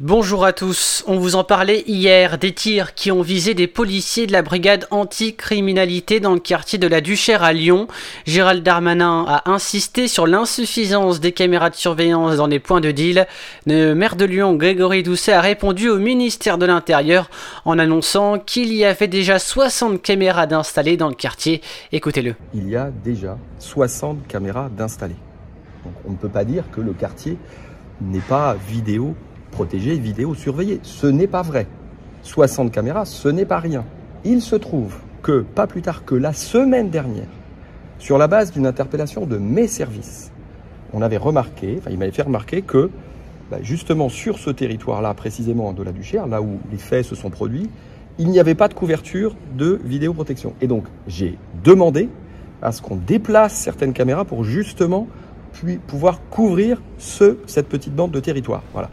Bonjour à tous, on vous en parlait hier des tirs qui ont visé des policiers de la brigade anticriminalité dans le quartier de la Duchère à Lyon. Gérald Darmanin a insisté sur l'insuffisance des caméras de surveillance dans les points de deal. Le maire de Lyon, Grégory Doucet, a répondu au ministère de l'Intérieur en annonçant qu'il y avait déjà 60 caméras d'installées dans le quartier. Écoutez-le. Il y a déjà 60 caméras d'installées. on ne peut pas dire que le quartier n'est pas vidéo protégé, vidéo surveillé. Ce n'est pas vrai. 60 caméras, ce n'est pas rien. Il se trouve que, pas plus tard que la semaine dernière, sur la base d'une interpellation de mes services, on avait remarqué, enfin il m'avait fait remarquer que bah, justement sur ce territoire-là, précisément de la Duchère, là où les faits se sont produits, il n'y avait pas de couverture de vidéoprotection. Et donc j'ai demandé à ce qu'on déplace certaines caméras pour justement pouvoir couvrir ce, cette petite bande de territoire. Voilà.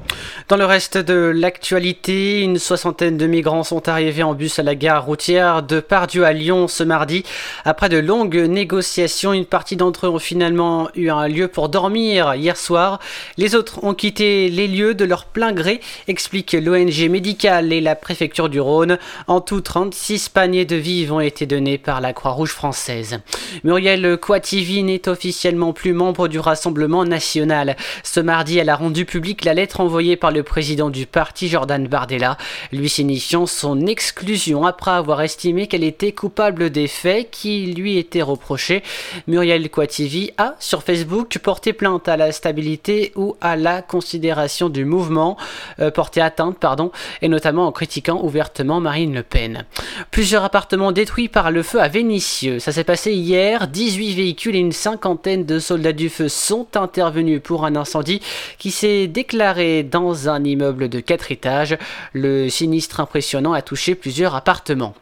Dans le reste de l'actualité, une soixantaine de migrants sont arrivés en bus à la gare routière de Pardieu à Lyon ce mardi. Après de longues négociations, une partie d'entre eux ont finalement eu un lieu pour dormir hier soir. Les autres ont quitté les lieux de leur plein gré, explique l'ONG médicale et la préfecture du Rhône. En tout, 36 paniers de vivres ont été donnés par la Croix-Rouge française. Muriel Kouativi n'est officiellement plus membre du Rassemblement national. Ce mardi, elle a rendu publique la lettre envoyée par le président du parti, Jordan Bardella, lui signifiant son exclusion après avoir estimé qu'elle était coupable des faits qui lui étaient reprochés. Muriel Kouativi a, sur Facebook, porté plainte à la stabilité ou à la considération du mouvement, euh, porté atteinte, pardon, et notamment en critiquant ouvertement Marine Le Pen. Plusieurs appartements détruits par le feu à Vénissieux. Ça s'est passé hier. 18 véhicules et une cinquantaine de soldats du feu sont intervenus pour un incendie qui s'est déclaré dans un immeuble de 4 étages. Le sinistre impressionnant a touché plusieurs appartements.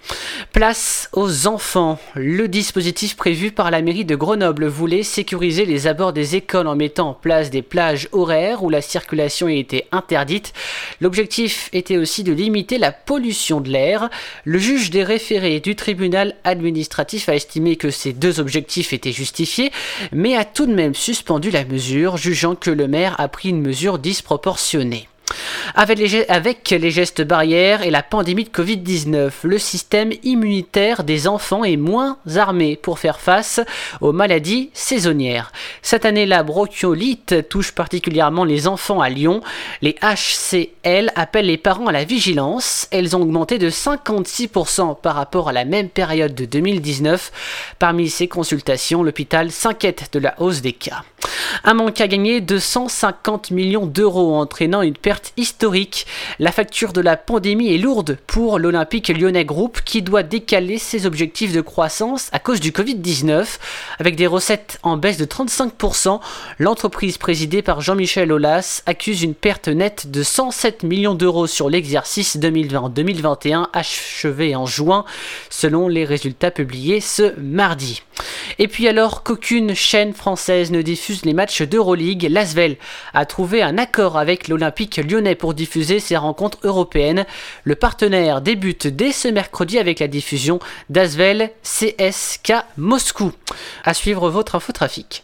Place aux enfants. Le dispositif prévu par la mairie de Grenoble voulait sécuriser les abords des écoles en mettant en place des plages horaires où la circulation était interdite. L'objectif était aussi de limiter la pollution de l'air. Le juge des référés du tribunal administratif a estimé que ces deux objectifs étaient justifiés, mais a tout de même suspendu la mesure, jugeant que le maire a pris une mesure disproportionnée. Avec les, gestes barrières et la pandémie de Covid-19, le système immunitaire des enfants est moins armé pour faire face aux maladies saisonnières. Cette année, la bronchiolite touche particulièrement les enfants à Lyon. Les HCL appellent les parents à la vigilance. Elles ont augmenté de 56% par rapport à la même période de 2019. Parmi ces consultations, l'hôpital s'inquiète de la hausse des cas. Un manque à gagner de 150 millions d'euros entraînant une perte historique. La facture de la pandémie est lourde pour l'Olympique lyonnais Group qui doit décaler ses objectifs de croissance à cause du Covid-19. Avec des recettes en baisse de 35%, l'entreprise présidée par Jean-Michel Aulas accuse une perte nette de 107 millions d'euros sur l'exercice 2020-2021 achevé en juin selon les résultats publiés ce mardi. Et puis alors qu'aucune chaîne française ne diffuse les matchs d'Euroleague, l'Asvel a trouvé un accord avec l'Olympique lyonnais pour diffuser ses rencontres européennes. Le partenaire débute dès ce mercredi avec la diffusion d'Asvel CSK Moscou. À suivre votre infotrafic.